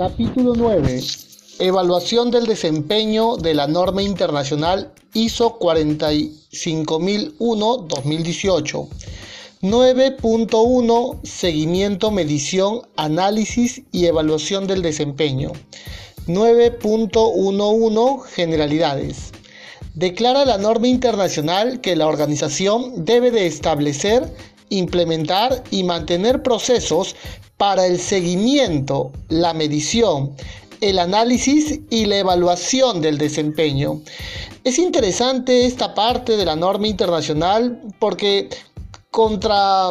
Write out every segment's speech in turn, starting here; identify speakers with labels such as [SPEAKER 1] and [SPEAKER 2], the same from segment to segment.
[SPEAKER 1] Capítulo 9. Evaluación del desempeño de la norma internacional ISO 45001-2018. 9.1 Seguimiento, medición, análisis y evaluación del desempeño. 9.11 Generalidades. Declara la norma internacional que la organización debe de establecer, implementar y mantener procesos para el seguimiento, la medición, el análisis y la evaluación del desempeño. Es interesante esta parte de la norma internacional porque contra,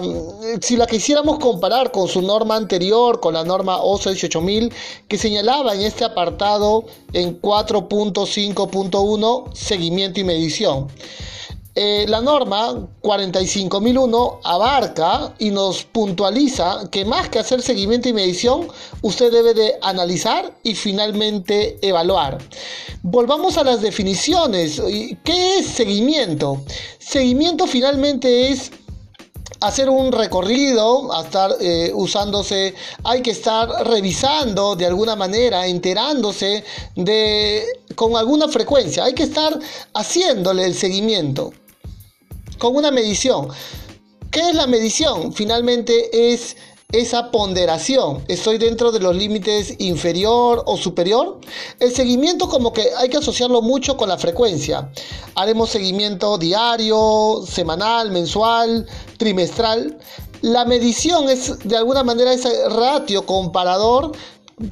[SPEAKER 1] si la quisiéramos comparar con su norma anterior, con la norma OSA 18000, que señalaba en este apartado en 4.5.1 seguimiento y medición. Eh, la norma 45001 abarca y nos puntualiza que más que hacer seguimiento y medición, usted debe de analizar y finalmente evaluar. Volvamos a las definiciones. ¿Qué es seguimiento? Seguimiento finalmente es hacer un recorrido, estar eh, usándose, hay que estar revisando de alguna manera, enterándose de con alguna frecuencia, hay que estar haciéndole el seguimiento con una medición. ¿Qué es la medición? Finalmente es esa ponderación. ¿Estoy dentro de los límites inferior o superior? El seguimiento como que hay que asociarlo mucho con la frecuencia. Haremos seguimiento diario, semanal, mensual, trimestral. La medición es de alguna manera ese ratio comparador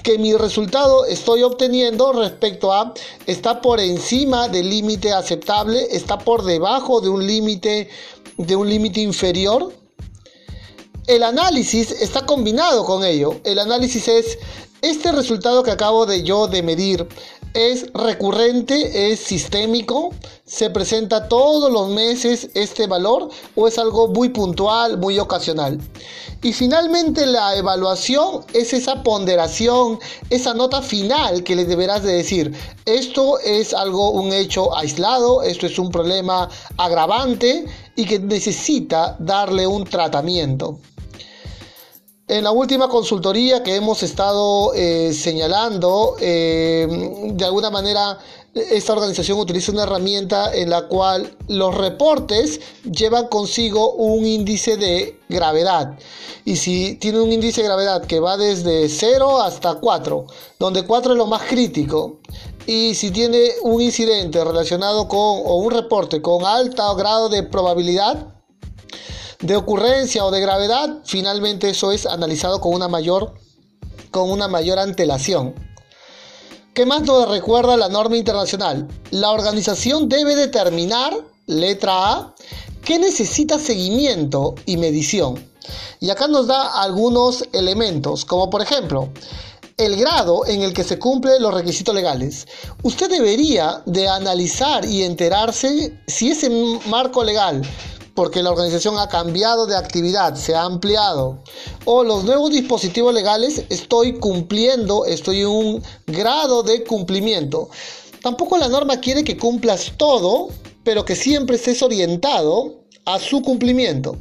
[SPEAKER 1] que mi resultado estoy obteniendo respecto a está por encima del límite aceptable, está por debajo de un límite de un límite inferior. El análisis está combinado con ello. El análisis es este resultado que acabo de yo de medir es recurrente, es sistémico, se presenta todos los meses este valor o es algo muy puntual, muy ocasional. Y finalmente la evaluación es esa ponderación, esa nota final que le deberás de decir, esto es algo, un hecho aislado, esto es un problema agravante y que necesita darle un tratamiento. En la última consultoría que hemos estado eh, señalando, eh, de alguna manera esta organización utiliza una herramienta en la cual los reportes llevan consigo un índice de gravedad. Y si tiene un índice de gravedad que va desde 0 hasta 4, donde 4 es lo más crítico, y si tiene un incidente relacionado con o un reporte con alto grado de probabilidad, de ocurrencia o de gravedad, finalmente eso es analizado con una mayor, con una mayor antelación. ¿Qué más nos recuerda la norma internacional? La organización debe determinar, letra A, qué necesita seguimiento y medición. Y acá nos da algunos elementos, como por ejemplo, el grado en el que se cumplen los requisitos legales. Usted debería de analizar y enterarse si ese marco legal porque la organización ha cambiado de actividad, se ha ampliado. O los nuevos dispositivos legales, estoy cumpliendo, estoy en un grado de cumplimiento. Tampoco la norma quiere que cumplas todo, pero que siempre estés orientado a su cumplimiento.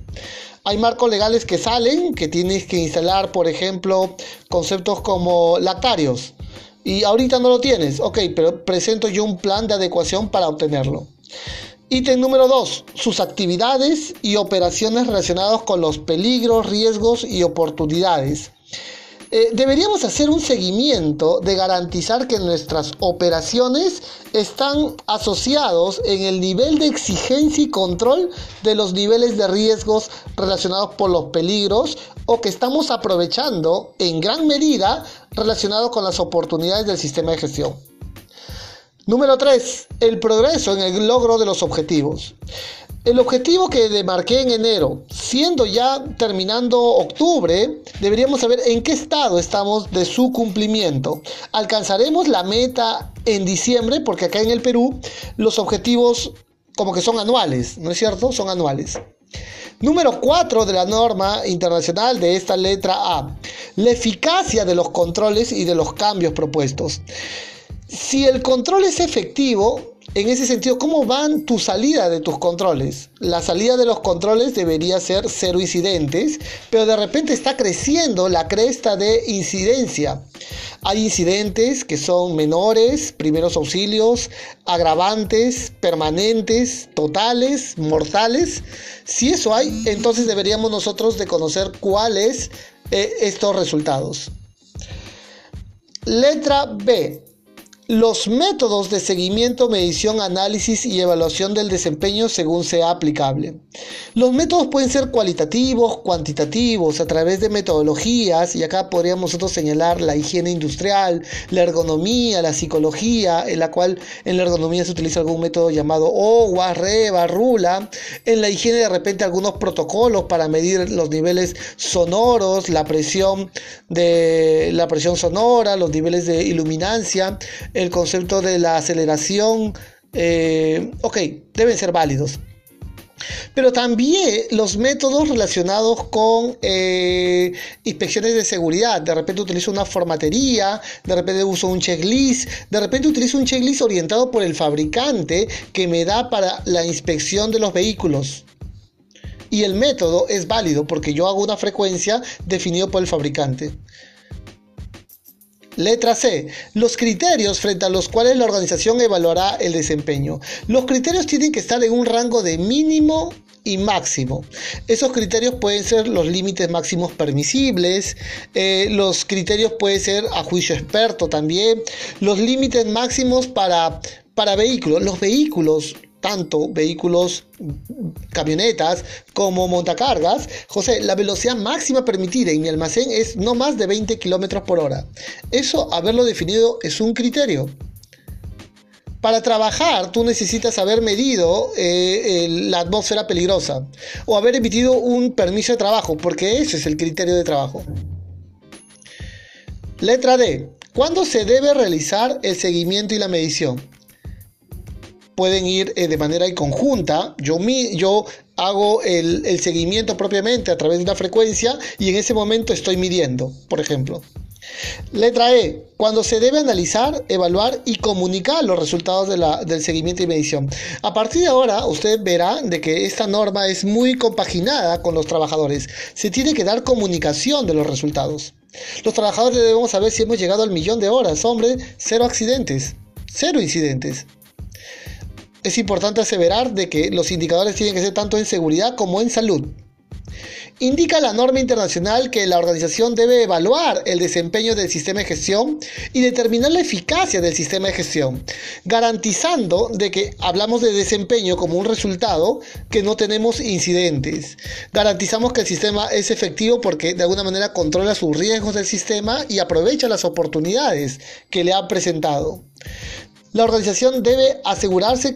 [SPEAKER 1] Hay marcos legales que salen, que tienes que instalar, por ejemplo, conceptos como lactarios. Y ahorita no lo tienes, ok, pero presento yo un plan de adecuación para obtenerlo. Ítem número 2. Sus actividades y operaciones relacionadas con los peligros, riesgos y oportunidades. Eh, deberíamos hacer un seguimiento de garantizar que nuestras operaciones están asociados en el nivel de exigencia y control de los niveles de riesgos relacionados por los peligros o que estamos aprovechando en gran medida relacionados con las oportunidades del sistema de gestión. Número 3. El progreso en el logro de los objetivos. El objetivo que demarqué en enero, siendo ya terminando octubre, deberíamos saber en qué estado estamos de su cumplimiento. Alcanzaremos la meta en diciembre, porque acá en el Perú los objetivos como que son anuales, ¿no es cierto? Son anuales. Número 4 de la norma internacional de esta letra A. La eficacia de los controles y de los cambios propuestos. Si el control es efectivo, En ese sentido, ¿cómo van tu salida de tus controles? La salida de los controles debería ser cero incidentes, pero de repente está creciendo la cresta de incidencia. Hay incidentes que son menores, primeros auxilios, agravantes, permanentes, totales, mortales. Si eso hay, entonces deberíamos nosotros de conocer cuáles eh, estos resultados. Letra B. Los métodos de seguimiento, medición, análisis y evaluación del desempeño según sea aplicable. Los métodos pueden ser cualitativos, cuantitativos, a través de metodologías, y acá podríamos nosotros señalar la higiene industrial, la ergonomía, la psicología, en la cual en la ergonomía se utiliza algún método llamado OWA, REVA, RULA, en la higiene de repente algunos protocolos para medir los niveles sonoros, la presión de la presión sonora, los niveles de iluminancia, el concepto de la aceleración, eh, ok, deben ser válidos. Pero también los métodos relacionados con eh, inspecciones de seguridad. De repente utilizo una formatería, de repente uso un checklist, de repente utilizo un checklist orientado por el fabricante que me da para la inspección de los vehículos. Y el método es válido porque yo hago una frecuencia definida por el fabricante. Letra C. Los criterios frente a los cuales la organización evaluará el desempeño. Los criterios tienen que estar en un rango de mínimo y máximo. Esos criterios pueden ser los límites máximos permisibles, eh, los criterios pueden ser a juicio experto también, los límites máximos para, para vehículos. Los vehículos tanto vehículos, camionetas como montacargas, José, la velocidad máxima permitida en mi almacén es no más de 20 kilómetros por hora. Eso, haberlo definido, es un criterio. Para trabajar, tú necesitas haber medido eh, la atmósfera peligrosa o haber emitido un permiso de trabajo, porque ese es el criterio de trabajo. Letra D. ¿Cuándo se debe realizar el seguimiento y la medición? Pueden ir eh, de manera conjunta. Yo, hago el, seguimiento propiamente a través de una frecuencia y en ese momento estoy midiendo, por ejemplo. Letra E. Cuando se debe analizar, evaluar y comunicar los resultados del seguimiento y medición. A partir de ahora, usted verá de que esta norma es muy compaginada con los trabajadores. Se tiene que dar comunicación de los resultados. Los trabajadores debemos saber si hemos llegado al millón de horas. Hombre, cero accidentes, cero incidentes es importante aseverar de que los indicadores tienen que ser tanto en seguridad como en salud. Indica la norma internacional que la organización debe evaluar el desempeño del sistema de gestión y determinar la eficacia del sistema de gestión, garantizando de que hablamos de desempeño como un resultado que no tenemos incidentes. Garantizamos que el sistema es efectivo porque de alguna manera controla sus riesgos del sistema y aprovecha las oportunidades que le ha presentado. La organización debe asegurarse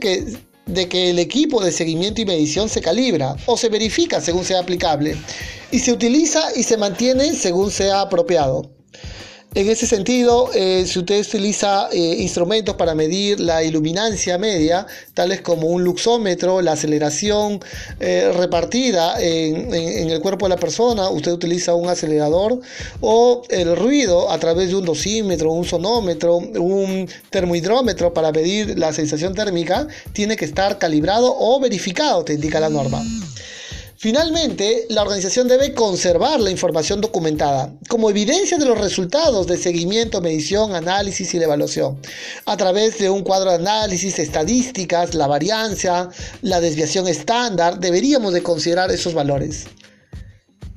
[SPEAKER 1] de que el equipo de seguimiento y medición se calibra o se verifica según sea aplicable y se utiliza y se mantiene según sea apropiado. En ese sentido, eh, si usted utiliza eh, instrumentos para medir la iluminancia media, tales como un luxómetro, la aceleración eh, repartida en, el cuerpo de la persona, usted utiliza un acelerador o el ruido a través de un dosímetro, un sonómetro, un termohidrómetro para medir la sensación térmica, tiene que estar calibrado o verificado, te indica la norma. Finalmente, la organización debe conservar la información documentada como evidencia de los resultados de seguimiento, medición, análisis y la evaluación, a través de un cuadro de análisis, estadísticas, la varianza, la desviación estándar, deberíamos de considerar esos valores.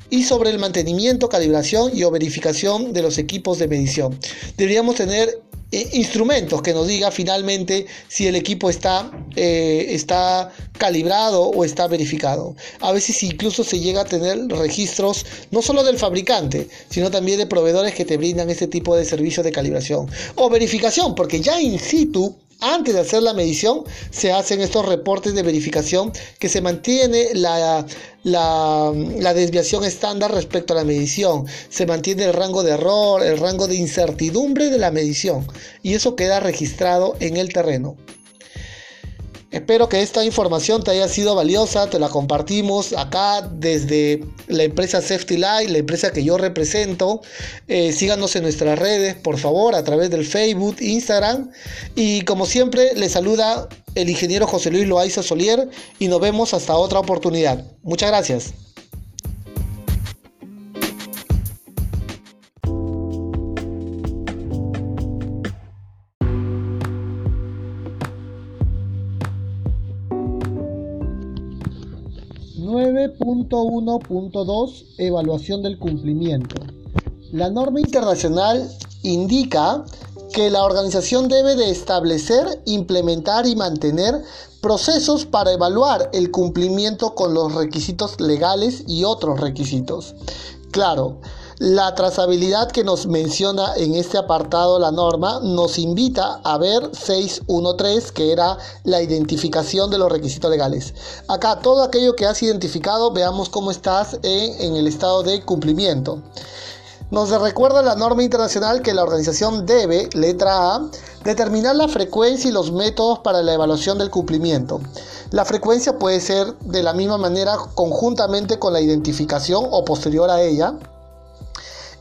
[SPEAKER 1] Y sobre el mantenimiento, calibración y o verificación de los equipos de medición. Deberíamos tener eh, instrumentos que nos diga finalmente si el equipo está, eh, está calibrado o está verificado. A veces incluso se llega a tener registros no solo del fabricante, sino también de proveedores que te brindan este tipo de servicios de calibración o verificación, porque ya in situ antes de hacer la medición, se hacen estos reportes de verificación que se mantiene la, la, desviación estándar respecto a la medición, se mantiene el rango de error, el rango de incertidumbre de la medición y eso queda registrado en el terreno. Espero que esta información te haya sido valiosa, te la compartimos acá desde la empresa Safety Light, la empresa que yo represento. Eh, síganos en nuestras redes, por favor, a través del Facebook, Instagram. Y como siempre, les saluda el ingeniero José Luis Loaiza Solier y nos vemos hasta otra oportunidad. Muchas gracias. .1.2 Evaluación del cumplimiento. La norma internacional indica que la organización debe de establecer, implementar y mantener procesos para evaluar el cumplimiento con los requisitos legales y otros requisitos. Claro, la trazabilidad que nos menciona en este apartado la norma nos invita a ver 613, que era la identificación de los requisitos legales. Acá todo aquello que has identificado, veamos cómo estás en, en el estado de cumplimiento. Nos recuerda la norma internacional que la organización debe, letra A, determinar la frecuencia y los métodos para la evaluación del cumplimiento. La frecuencia puede ser de la misma manera conjuntamente con la identificación o posterior a ella.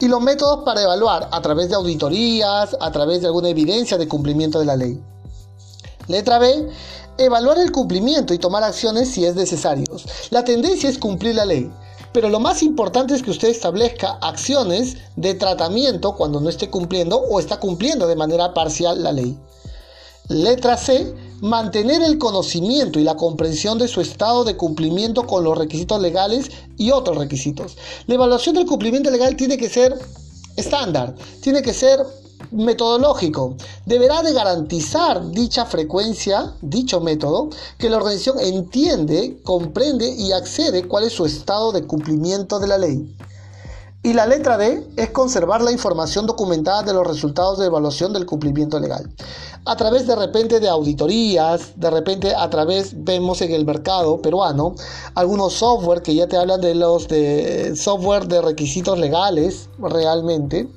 [SPEAKER 1] Y los métodos para evaluar a través de auditorías, a través de alguna evidencia de cumplimiento de la ley. Letra B, evaluar el cumplimiento y tomar acciones si es necesario. La tendencia es cumplir la ley. Pero lo más importante es que usted establezca acciones de tratamiento cuando no esté cumpliendo o está cumpliendo de manera parcial la ley. Letra C. Mantener el conocimiento y la comprensión de su estado de cumplimiento con los requisitos legales y otros requisitos. La evaluación del cumplimiento legal tiene que ser estándar, tiene que ser metodológico. Deberá de garantizar dicha frecuencia, dicho método, que la organización entiende, comprende y accede cuál es su estado de cumplimiento de la ley. Y la letra D es conservar la información documentada de los resultados de evaluación del cumplimiento legal. A través de repente de auditorías, de repente a través vemos en el mercado peruano algunos software que ya te hablan de los de software de requisitos legales realmente.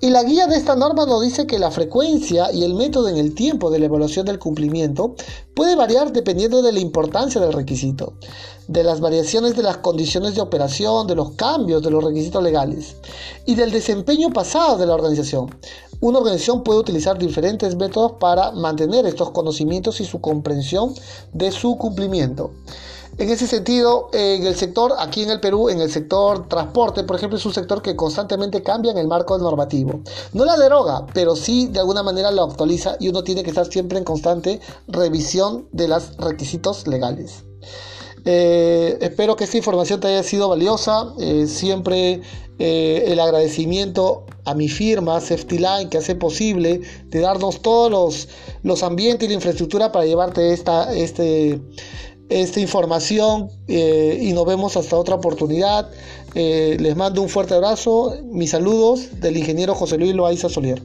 [SPEAKER 1] Y la guía de esta norma nos dice que la frecuencia y el método en el tiempo de la evaluación del cumplimiento puede variar dependiendo de la importancia del requisito de las variaciones de las condiciones de operación, de los cambios de los requisitos legales y del desempeño pasado de la organización. Una organización puede utilizar diferentes métodos para mantener estos conocimientos y su comprensión de su cumplimiento. En ese sentido, en el sector, aquí en el Perú, en el sector transporte, por ejemplo, es un sector que constantemente cambia en el marco normativo. No la deroga, pero sí de alguna manera lo actualiza y uno tiene que estar siempre en constante revisión de los requisitos legales. Eh, espero que esta información te haya sido valiosa. Eh, siempre eh, el agradecimiento a mi firma, Safety Line, que hace posible de darnos todos los, los ambientes y la infraestructura para llevarte esta, este, esta información. y nos vemos hasta otra oportunidad. les mando un fuerte abrazo. Mis saludos del ingeniero José Luis Loaiza Solier.